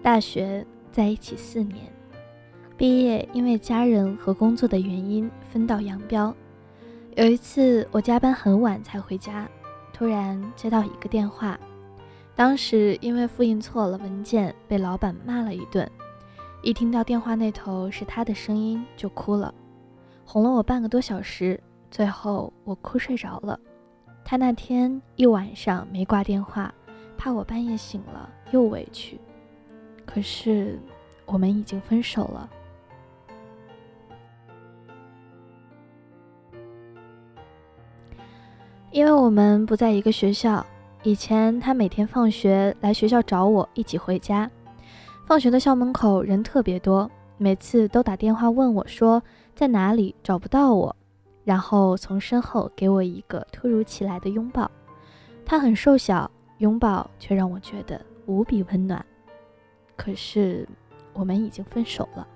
大学在一起四年，毕业因为家人和工作的原因分道扬镳。有一次我加班很晚才回家，突然接到一个电话，当时因为复印错了文件被老板骂了一顿，一听到电话那头是他的声音就哭了，哄了我半个多小时，最后我哭睡着了。他那天一晚上没挂电话，怕我半夜醒了又委屈。可是，我们已经分手了。因为我们不在一个学校。以前他每天放学来学校找我，一起回家。放学的校门口人特别多，每次都打电话问我说在哪里，找不到我，然后从身后给我一个突如其来的拥抱。他很瘦小，拥抱却让我觉得无比温暖。可是，我们已经分手了。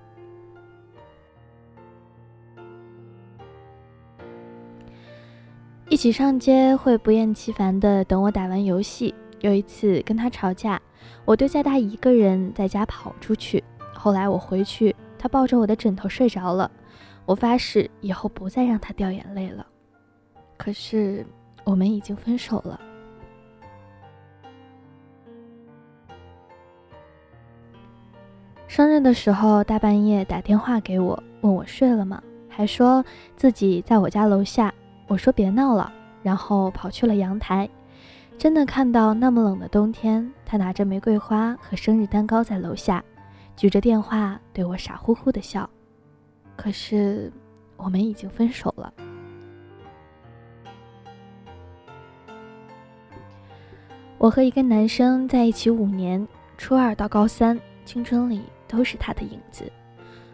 一起上街会不厌其烦的等我打完游戏。有一次跟他吵架，我丢下他一个人在家跑出去。后来我回去，他抱着我的枕头睡着了。我发誓以后不再让他掉眼泪了。可是，我们已经分手了。生日的时候，大半夜打电话给我，问我睡了吗？还说自己在我家楼下。我说别闹了，然后跑去了阳台。真的看到那么冷的冬天，他拿着玫瑰花和生日蛋糕在楼下，举着电话对我傻乎乎的笑。可是我们已经分手了。我和一个男生在一起五年，初二到高三，青春里。都是他的影子，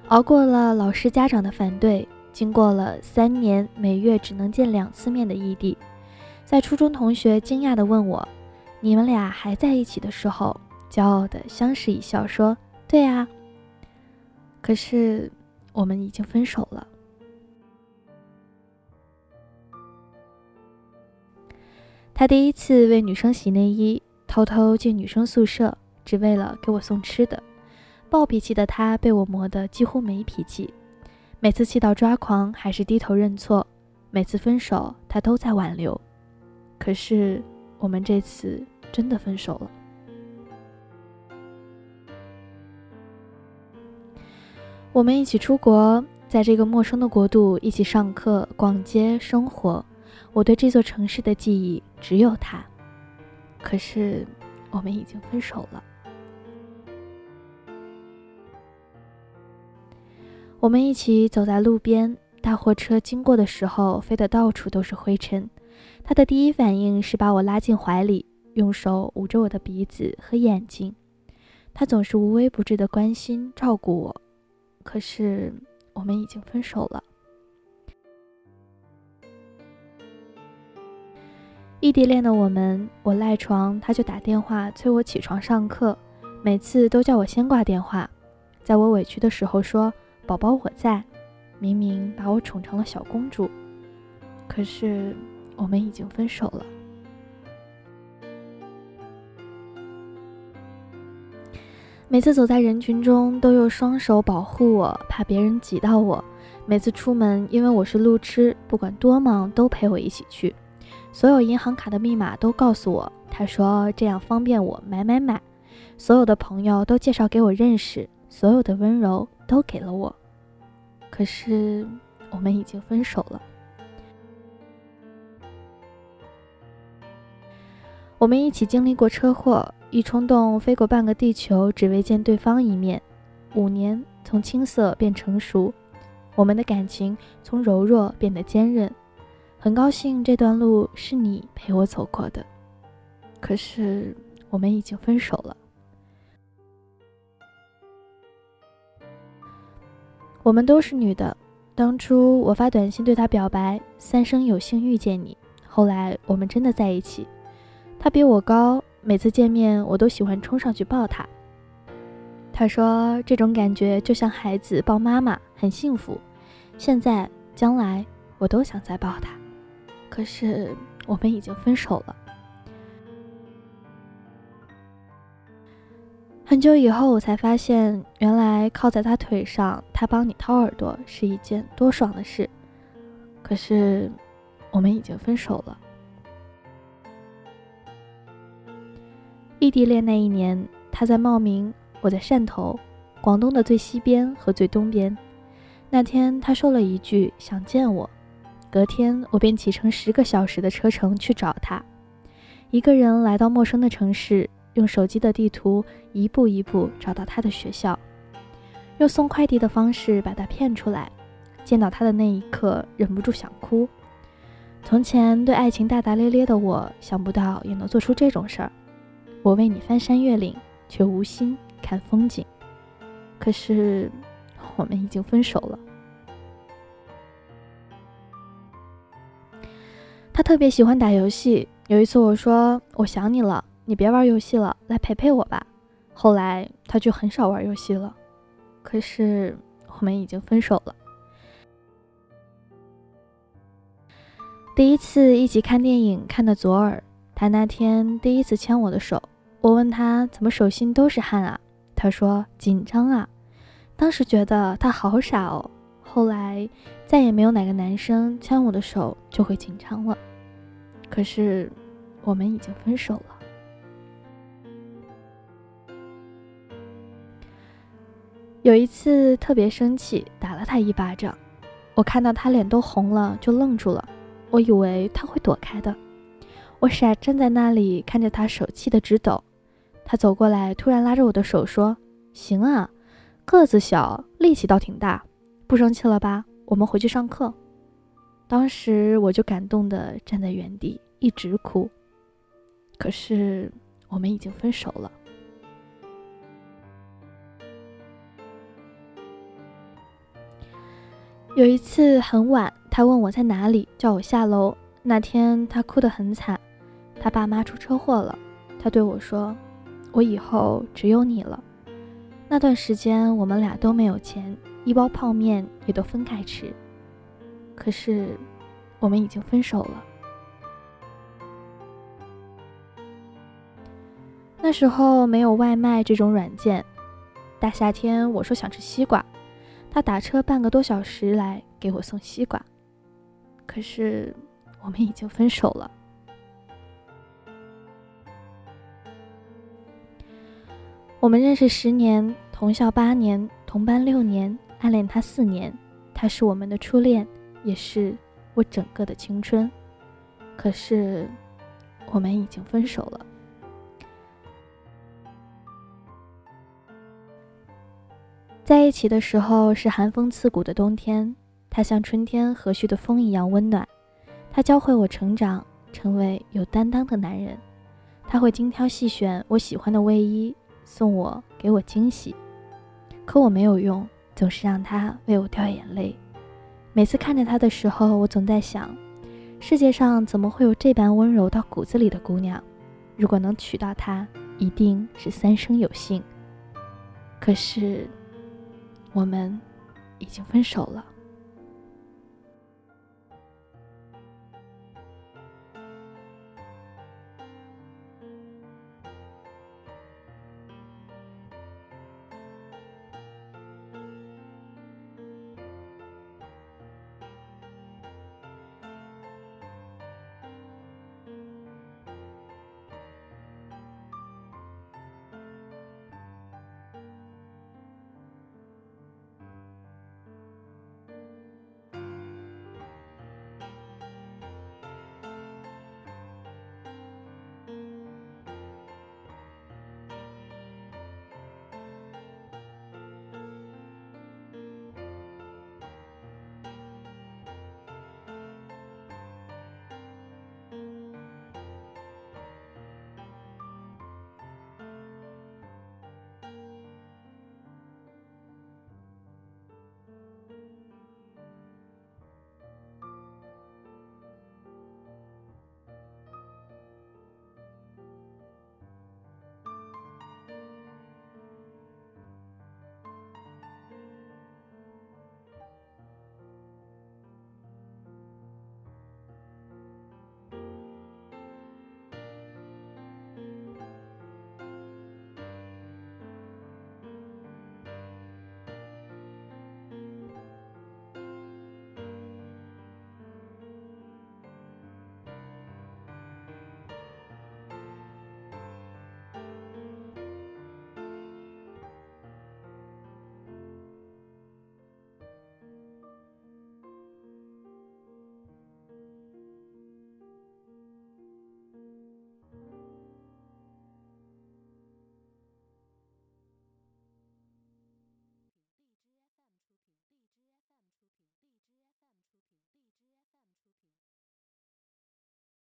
熬过了老师家长的反对，经过了三年每月只能见两次面的异地，在初中同学惊讶地问我：“你们俩还在一起的时候？”骄傲的相视一笑说：“对啊。”可是我们已经分手了。他第一次为女生洗内衣，偷偷进女生宿舍，只为了给我送吃的。暴脾气的他被我磨得几乎没脾气，每次气到抓狂还是低头认错，每次分手他都在挽留，可是我们这次真的分手了。我们一起出国，在这个陌生的国度一起上课、逛街、生活，我对这座城市的记忆只有他，可是我们已经分手了。我们一起走在路边，大货车经过的时候，飞得到处都是灰尘。他的第一反应是把我拉进怀里，用手捂着我的鼻子和眼睛。他总是无微不至的关心照顾我。可是我们已经分手了。异地恋的我们，我赖床，他就打电话催我起床上课，每次都叫我先挂电话，在我委屈的时候说。宝宝，我在。明明把我宠成了小公主，可是我们已经分手了。每次走在人群中，都用双手保护我，怕别人挤到我。每次出门，因为我是路痴，不管多忙都陪我一起去。所有银行卡的密码都告诉我，他说这样方便我买买买。所有的朋友都介绍给我认识，所有的温柔都给了我。可是，我们已经分手了。我们一起经历过车祸，一冲动飞过半个地球，只为见对方一面。五年，从青涩变成熟，我们的感情从柔弱变得坚韧。很高兴这段路是你陪我走过的。可是，我们已经分手了。我们都是女的，当初我发短信对他表白，三生有幸遇见你。后来我们真的在一起。他比我高，每次见面我都喜欢冲上去抱他。他说这种感觉就像孩子抱妈妈，很幸福。现在、将来我都想再抱他。可是我们已经分手了。很久以后，我才发现，原来靠在他腿上，他帮你掏耳朵是一件多爽的事。可是，我们已经分手了。异地恋那一年，他在茂名，我在汕头，广东的最西边和最东边。那天，他说了一句想见我，隔天我便启程十个小时的车程去找他，一个人来到陌生的城市。用手机的地图一步一步找到他的学校，用送快递的方式把他骗出来。见到他的那一刻，忍不住想哭。从前对爱情大大咧咧的我，想不到也能做出这种事儿。我为你翻山越岭，却无心看风景。可是我们已经分手了。他特别喜欢打游戏。有一次我说：“我想你了。”你别玩游戏了，来陪陪我吧。后来他就很少玩游戏了。可是我们已经分手了。第一次一起看电影看的左耳，他那天第一次牵我的手，我问他怎么手心都是汗啊？他说紧张啊。当时觉得他好傻哦。后来再也没有哪个男生牵我的手就会紧张了。可是我们已经分手了。有一次特别生气，打了他一巴掌。我看到他脸都红了，就愣住了。我以为他会躲开的。我傻站在那里，看着他手气得直抖。他走过来，突然拉着我的手说：“行啊，个子小，力气倒挺大，不生气了吧？我们回去上课。”当时我就感动的站在原地，一直哭。可是我们已经分手了。有一次很晚，他问我在哪里，叫我下楼。那天他哭得很惨，他爸妈出车祸了。他对我说：“我以后只有你了。”那段时间我们俩都没有钱，一包泡面也都分开吃。可是，我们已经分手了。那时候没有外卖这种软件，大夏天我说想吃西瓜。他打车半个多小时来给我送西瓜，可是我们已经分手了。我们认识十年，同校八年，同班六年，暗恋他四年，他是我们的初恋，也是我整个的青春。可是我们已经分手了。在一起的时候是寒风刺骨的冬天，他像春天和煦的风一样温暖。他教会我成长，成为有担当的男人。他会精挑细选我喜欢的卫衣，送我，给我惊喜。可我没有用，总是让他为我掉眼泪。每次看着他的时候，我总在想，世界上怎么会有这般温柔到骨子里的姑娘？如果能娶到她，一定是三生有幸。可是。我们已经分手了。